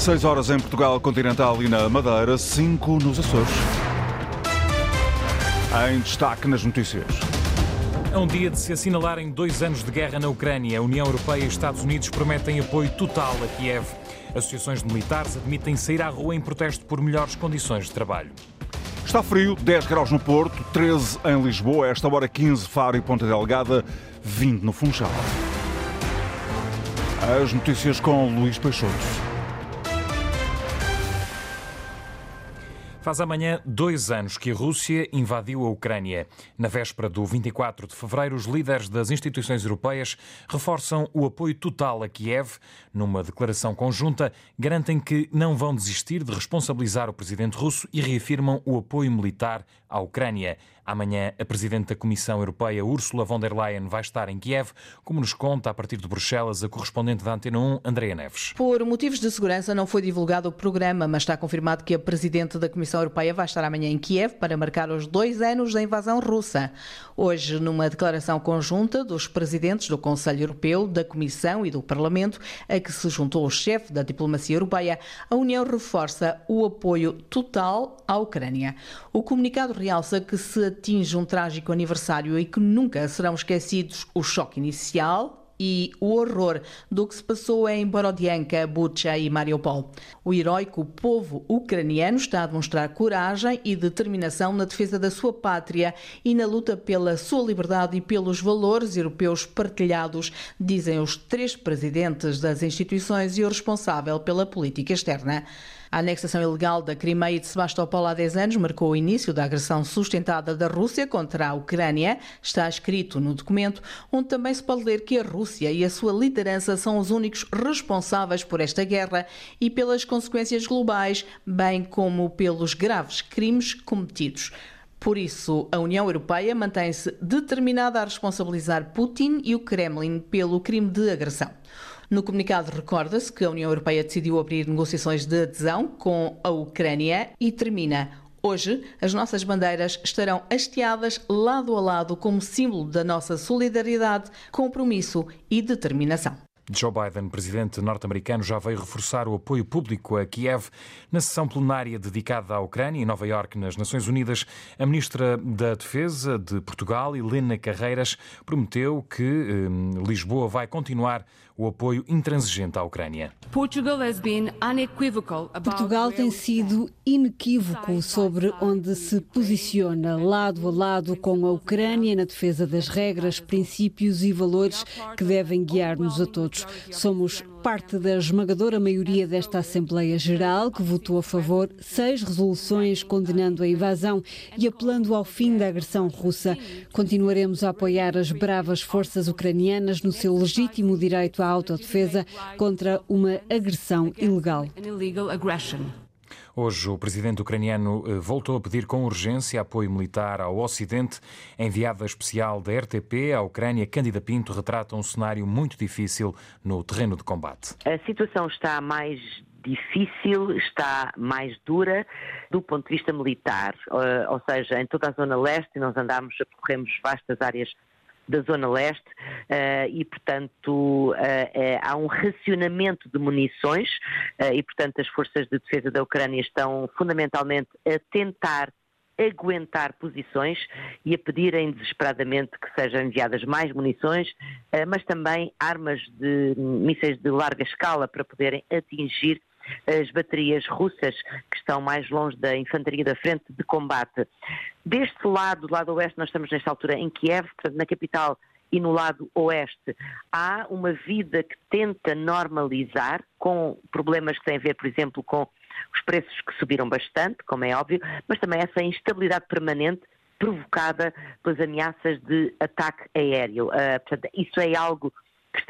6 horas em Portugal Continental e na Madeira, 5 nos Açores. Em destaque nas notícias. É um dia de se assinalarem dois anos de guerra na Ucrânia. A União Europeia e Estados Unidos prometem apoio total a Kiev. Associações de militares admitem sair à rua em protesto por melhores condições de trabalho. Está frio, 10 graus no Porto, 13 em Lisboa, esta hora 15 Faro e Ponta Delgada, 20 no Funchal. As notícias com Luís Peixoto. Faz amanhã dois anos que a Rússia invadiu a Ucrânia. Na véspera do 24 de fevereiro, os líderes das instituições europeias reforçam o apoio total a Kiev. Numa declaração conjunta, garantem que não vão desistir de responsabilizar o presidente russo e reafirmam o apoio militar à Ucrânia. Amanhã, a Presidente da Comissão Europeia, Ursula von der Leyen, vai estar em Kiev, como nos conta a partir de Bruxelas a correspondente da Antena 1, Andrea Neves. Por motivos de segurança, não foi divulgado o programa, mas está confirmado que a Presidente da Comissão Europeia vai estar amanhã em Kiev para marcar os dois anos da invasão russa. Hoje, numa declaração conjunta dos presidentes do Conselho Europeu, da Comissão e do Parlamento, a que se juntou o chefe da diplomacia europeia, a União reforça o apoio total à Ucrânia. O comunicado realça que se atinge um trágico aniversário e que nunca serão esquecidos o choque inicial, e o horror do que se passou em Borodianka, Bucha e Mariupol. O heróico povo ucraniano está a demonstrar coragem e determinação na defesa da sua pátria e na luta pela sua liberdade e pelos valores europeus partilhados, dizem os três presidentes das instituições e o responsável pela política externa. A anexação ilegal da Crimeia e de Sebastopol há 10 anos marcou o início da agressão sustentada da Rússia contra a Ucrânia. Está escrito no documento, onde também se pode ler que a Rússia e a sua liderança são os únicos responsáveis por esta guerra e pelas consequências globais, bem como pelos graves crimes cometidos. Por isso, a União Europeia mantém-se determinada a responsabilizar Putin e o Kremlin pelo crime de agressão. No comunicado recorda-se que a União Europeia decidiu abrir negociações de adesão com a Ucrânia e termina Hoje, as nossas bandeiras estarão hasteadas lado a lado como símbolo da nossa solidariedade, compromisso e determinação. Joe Biden, presidente norte-americano, já veio reforçar o apoio público a Kiev. Na sessão plenária dedicada à Ucrânia, em Nova Iorque, nas Nações Unidas, a ministra da Defesa de Portugal, Helena Carreiras, prometeu que eh, Lisboa vai continuar o apoio intransigente à Ucrânia. Portugal tem sido inequívoco sobre onde se posiciona, lado a lado com a Ucrânia, na defesa das regras, princípios e valores que devem guiar-nos a todos. Somos parte da esmagadora maioria desta Assembleia Geral, que votou a favor seis resoluções condenando a invasão e apelando ao fim da agressão russa. Continuaremos a apoiar as bravas forças ucranianas no seu legítimo direito à autodefesa contra uma agressão ilegal. Hoje, o presidente ucraniano eh, voltou a pedir com urgência apoio militar ao Ocidente. A enviada especial da RTP à Ucrânia, Cândida Pinto, retrata um cenário muito difícil no terreno de combate. A situação está mais difícil, está mais dura do ponto de vista militar, eh, ou seja, em toda a zona leste, nós andamos, percorremos vastas áreas da Zona Leste uh, e, portanto, uh, uh, há um racionamento de munições e, portanto, as forças de defesa da Ucrânia estão fundamentalmente a tentar aguentar posições e a pedirem desesperadamente que sejam enviadas mais munições, mas também armas de mísseis de larga escala para poderem atingir as baterias russas que estão mais longe da infantaria da frente de combate. Deste lado, do lado oeste, nós estamos nesta altura em Kiev, portanto, na capital e no lado oeste há uma vida que tenta normalizar, com problemas que têm a ver, por exemplo, com os preços que subiram bastante, como é óbvio, mas também essa instabilidade permanente provocada pelas ameaças de ataque aéreo. Uh, portanto, isso é algo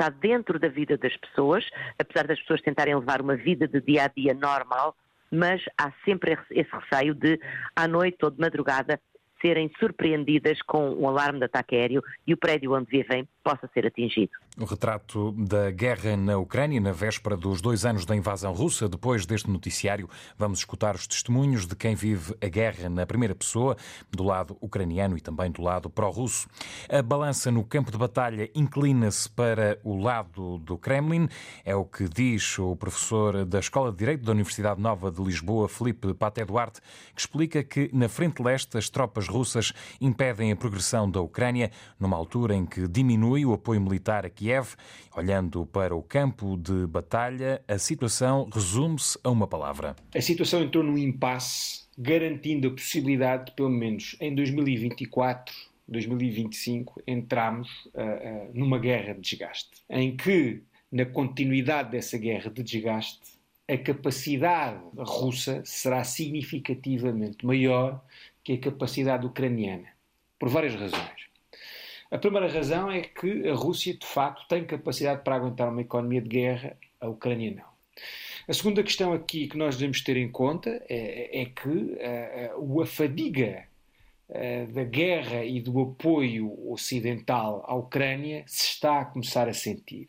está dentro da vida das pessoas, apesar das pessoas tentarem levar uma vida de dia a dia normal, mas há sempre esse receio de, à noite ou de madrugada, serem surpreendidas com um alarme de ataque aéreo e o prédio onde vivem possa ser atingido. O retrato da guerra na Ucrânia, na véspera dos dois anos da invasão russa. Depois deste noticiário, vamos escutar os testemunhos de quem vive a guerra na primeira pessoa, do lado ucraniano e também do lado pró-russo. A balança no campo de batalha inclina-se para o lado do Kremlin, é o que diz o professor da Escola de Direito da Universidade Nova de Lisboa, Felipe Paté Duarte, que explica que na frente leste as tropas russas impedem a progressão da Ucrânia, numa altura em que diminui o apoio militar a Kiev. Olhando para o campo de batalha, a situação resume-se a uma palavra. A situação entrou num impasse, garantindo a possibilidade de, pelo menos em 2024, 2025, entrarmos uh, uh, numa guerra de desgaste, em que, na continuidade dessa guerra de desgaste, a capacidade russa será significativamente maior que a capacidade ucraniana, por várias razões. A primeira razão é que a Rússia, de facto, tem capacidade para aguentar uma economia de guerra, a Ucrânia não. A segunda questão aqui que nós devemos ter em conta é, é que uh, a fadiga uh, da guerra e do apoio ocidental à Ucrânia se está a começar a sentir.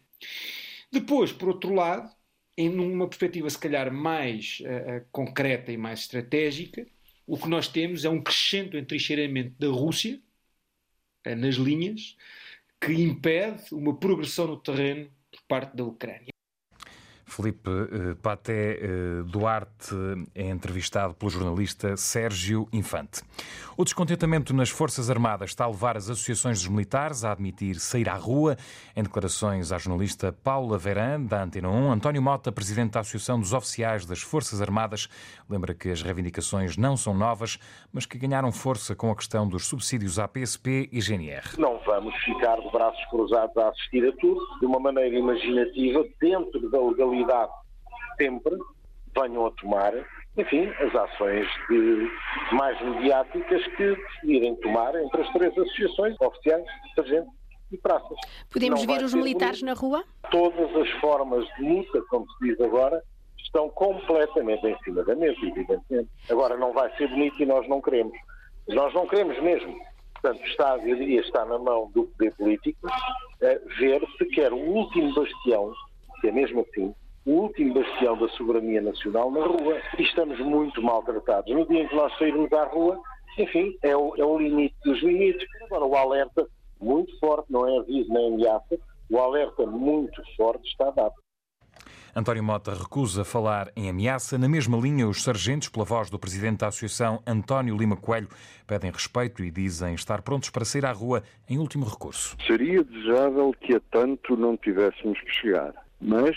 Depois, por outro lado, em uma perspectiva se calhar mais uh, concreta e mais estratégica, o que nós temos é um crescente entrincheiramento da Rússia, nas linhas que impede uma progressão no terreno por parte da Ucrânia. Felipe eh, Paté eh, Duarte é entrevistado pelo jornalista Sérgio Infante. O descontentamento nas Forças Armadas está a levar as associações dos militares a admitir sair à rua. Em declarações à jornalista Paula Veran, da Antena 1, António Mota, presidente da Associação dos Oficiais das Forças Armadas, lembra que as reivindicações não são novas, mas que ganharam força com a questão dos subsídios à PSP e GNR. Não vamos ficar de braços cruzados a assistir a tudo de uma maneira imaginativa, dentro da legalidade sempre venham a tomar, enfim, as ações de, mais mediáticas que decidirem tomar entre as três associações oficiais, sargentos e praças. Podemos Não ver os militares bonito. na rua? Todas as formas de luta, como se diz agora, estão completamente em cima da mesa, evidentemente. Agora, não vai ser bonito e nós não queremos. Nós não queremos mesmo. Portanto, está, eu diria, está na mão do poder político eh, ver se quer o último bastião, que é mesmo assim, o último bastião da soberania nacional na rua e estamos muito maltratados. No dia em que nós sairmos à rua, enfim, é o, é o limite dos limites. Agora, o alerta muito forte, não é aviso nem ameaça, o alerta muito forte está dado. António Mota recusa falar em ameaça. Na mesma linha, os sargentos, pela voz do presidente da Associação, António Lima Coelho, pedem respeito e dizem estar prontos para sair à rua em último recurso. Seria desejável que a tanto não tivéssemos que chegar, mas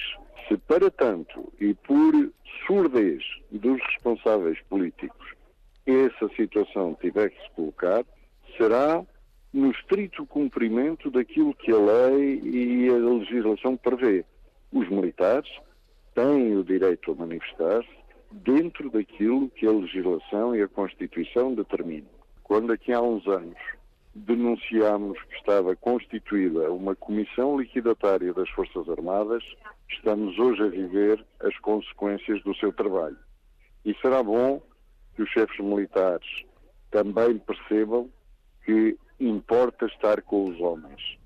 se para tanto e por surdez dos responsáveis políticos essa situação tiver que se colocar, será no estrito cumprimento daquilo que a lei e a legislação prevê. Os militares têm o direito a manifestar-se dentro daquilo que a legislação e a Constituição determinam. Quando aqui há uns anos denunciámos que estava constituída uma comissão liquidatária das Forças Armadas, estamos hoje a viver as consequências do seu trabalho. E será bom que os chefes militares também percebam que importa estar com os homens.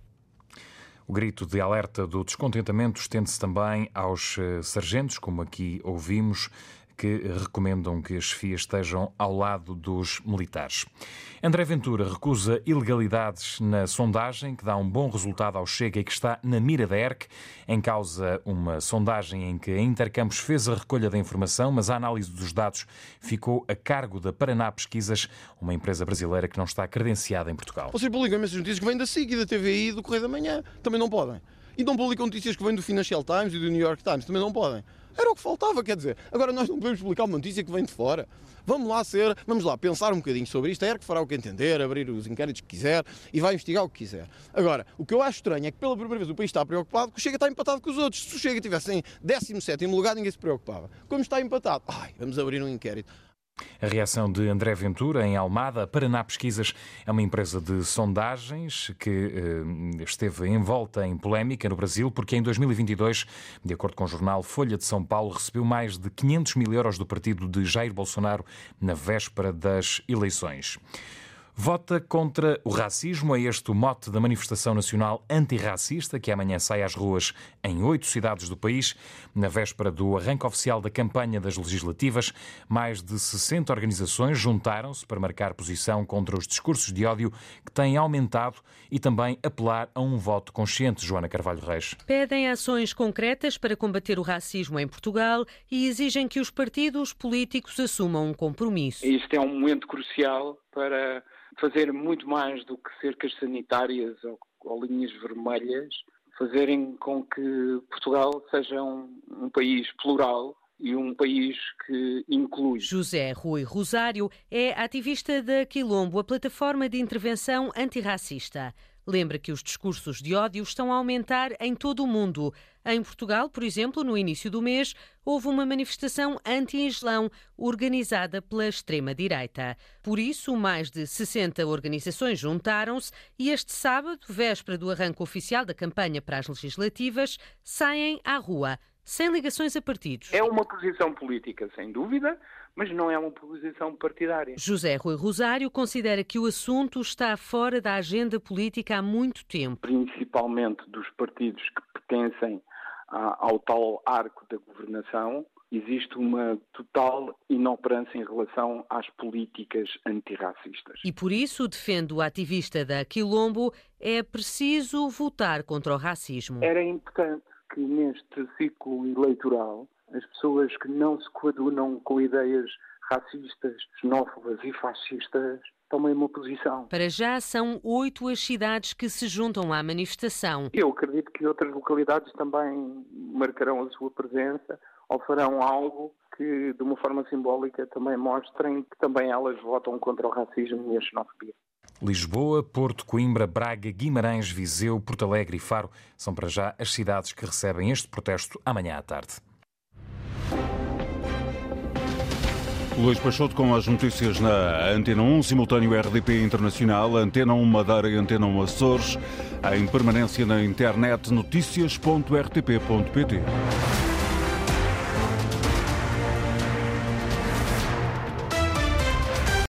O grito de alerta do descontentamento estende-se também aos eh, sargentos, como aqui ouvimos, que recomendam que as chefias estejam ao lado dos militares. André Ventura recusa ilegalidades na sondagem, que dá um bom resultado ao Chega e que está na mira da ERC. Em causa, uma sondagem em que a Intercampos fez a recolha da informação, mas a análise dos dados ficou a cargo da Paraná Pesquisas, uma empresa brasileira que não está credenciada em Portugal. Vocês publicam essas notícias que vêm da SIC e da TVI e do Correio da Manhã. Também não podem. E não publicam notícias que vêm do Financial Times e do New York Times. Também não podem. Era o que faltava, quer dizer. Agora nós não podemos publicar uma notícia que vem de fora. Vamos lá ser, vamos lá pensar um bocadinho sobre isto. A ERC fará o que entender, abrir os inquéritos que quiser e vai investigar o que quiser. Agora, o que eu acho estranho é que pela primeira vez o país está preocupado que o Chega está empatado com os outros. Se o Chega estivesse em 17 lugar, ninguém se preocupava. Como está empatado, ai, vamos abrir um inquérito. A reação de André Ventura, em Almada, Paraná Pesquisas, é uma empresa de sondagens que eh, esteve envolta em polémica no Brasil, porque em 2022, de acordo com o jornal Folha de São Paulo, recebeu mais de 500 mil euros do partido de Jair Bolsonaro na véspera das eleições. Vota contra o racismo, é este o mote da manifestação nacional antirracista que amanhã sai às ruas em oito cidades do país. Na véspera do arranque oficial da campanha das legislativas, mais de 60 organizações juntaram-se para marcar posição contra os discursos de ódio que têm aumentado e também apelar a um voto consciente, Joana Carvalho Reis. Pedem ações concretas para combater o racismo em Portugal e exigem que os partidos políticos assumam um compromisso. Isto é um momento crucial para fazer muito mais do que cercas sanitárias ou, ou linhas vermelhas, fazerem com que Portugal seja um, um país plural e um país que inclui. José Rui Rosário é ativista da Quilombo, a plataforma de intervenção antirracista. Lembra que os discursos de ódio estão a aumentar em todo o mundo. Em Portugal, por exemplo, no início do mês, houve uma manifestação anti-Islão organizada pela extrema-direita. Por isso, mais de 60 organizações juntaram-se e este sábado, véspera do arranque oficial da campanha para as legislativas, saem à rua sem ligações a partidos. É uma posição política, sem dúvida, mas não é uma posição partidária. José Rui Rosário considera que o assunto está fora da agenda política há muito tempo. Principalmente dos partidos que pertencem ao tal arco da governação, existe uma total inoperância em relação às políticas antirracistas. E por isso, defende o ativista da Quilombo, é preciso votar contra o racismo. Era importante que neste ciclo eleitoral as pessoas que não se coadunam com ideias racistas, xenófobas e fascistas tomem uma posição. Para já são oito as cidades que se juntam à manifestação. Eu acredito que outras localidades também marcarão a sua presença ou farão algo que, de uma forma simbólica, também mostrem que também elas votam contra o racismo e a xenofobia. Lisboa, Porto, Coimbra, Braga, Guimarães, Viseu, Porto Alegre e Faro são para já as cidades que recebem este protesto amanhã à tarde. Luís Peixoto com as notícias na Antena 1, simultâneo RDP Internacional, Antena 1 Madeira e Antena 1 Açores, em permanência na internet notícias.rtp.pt.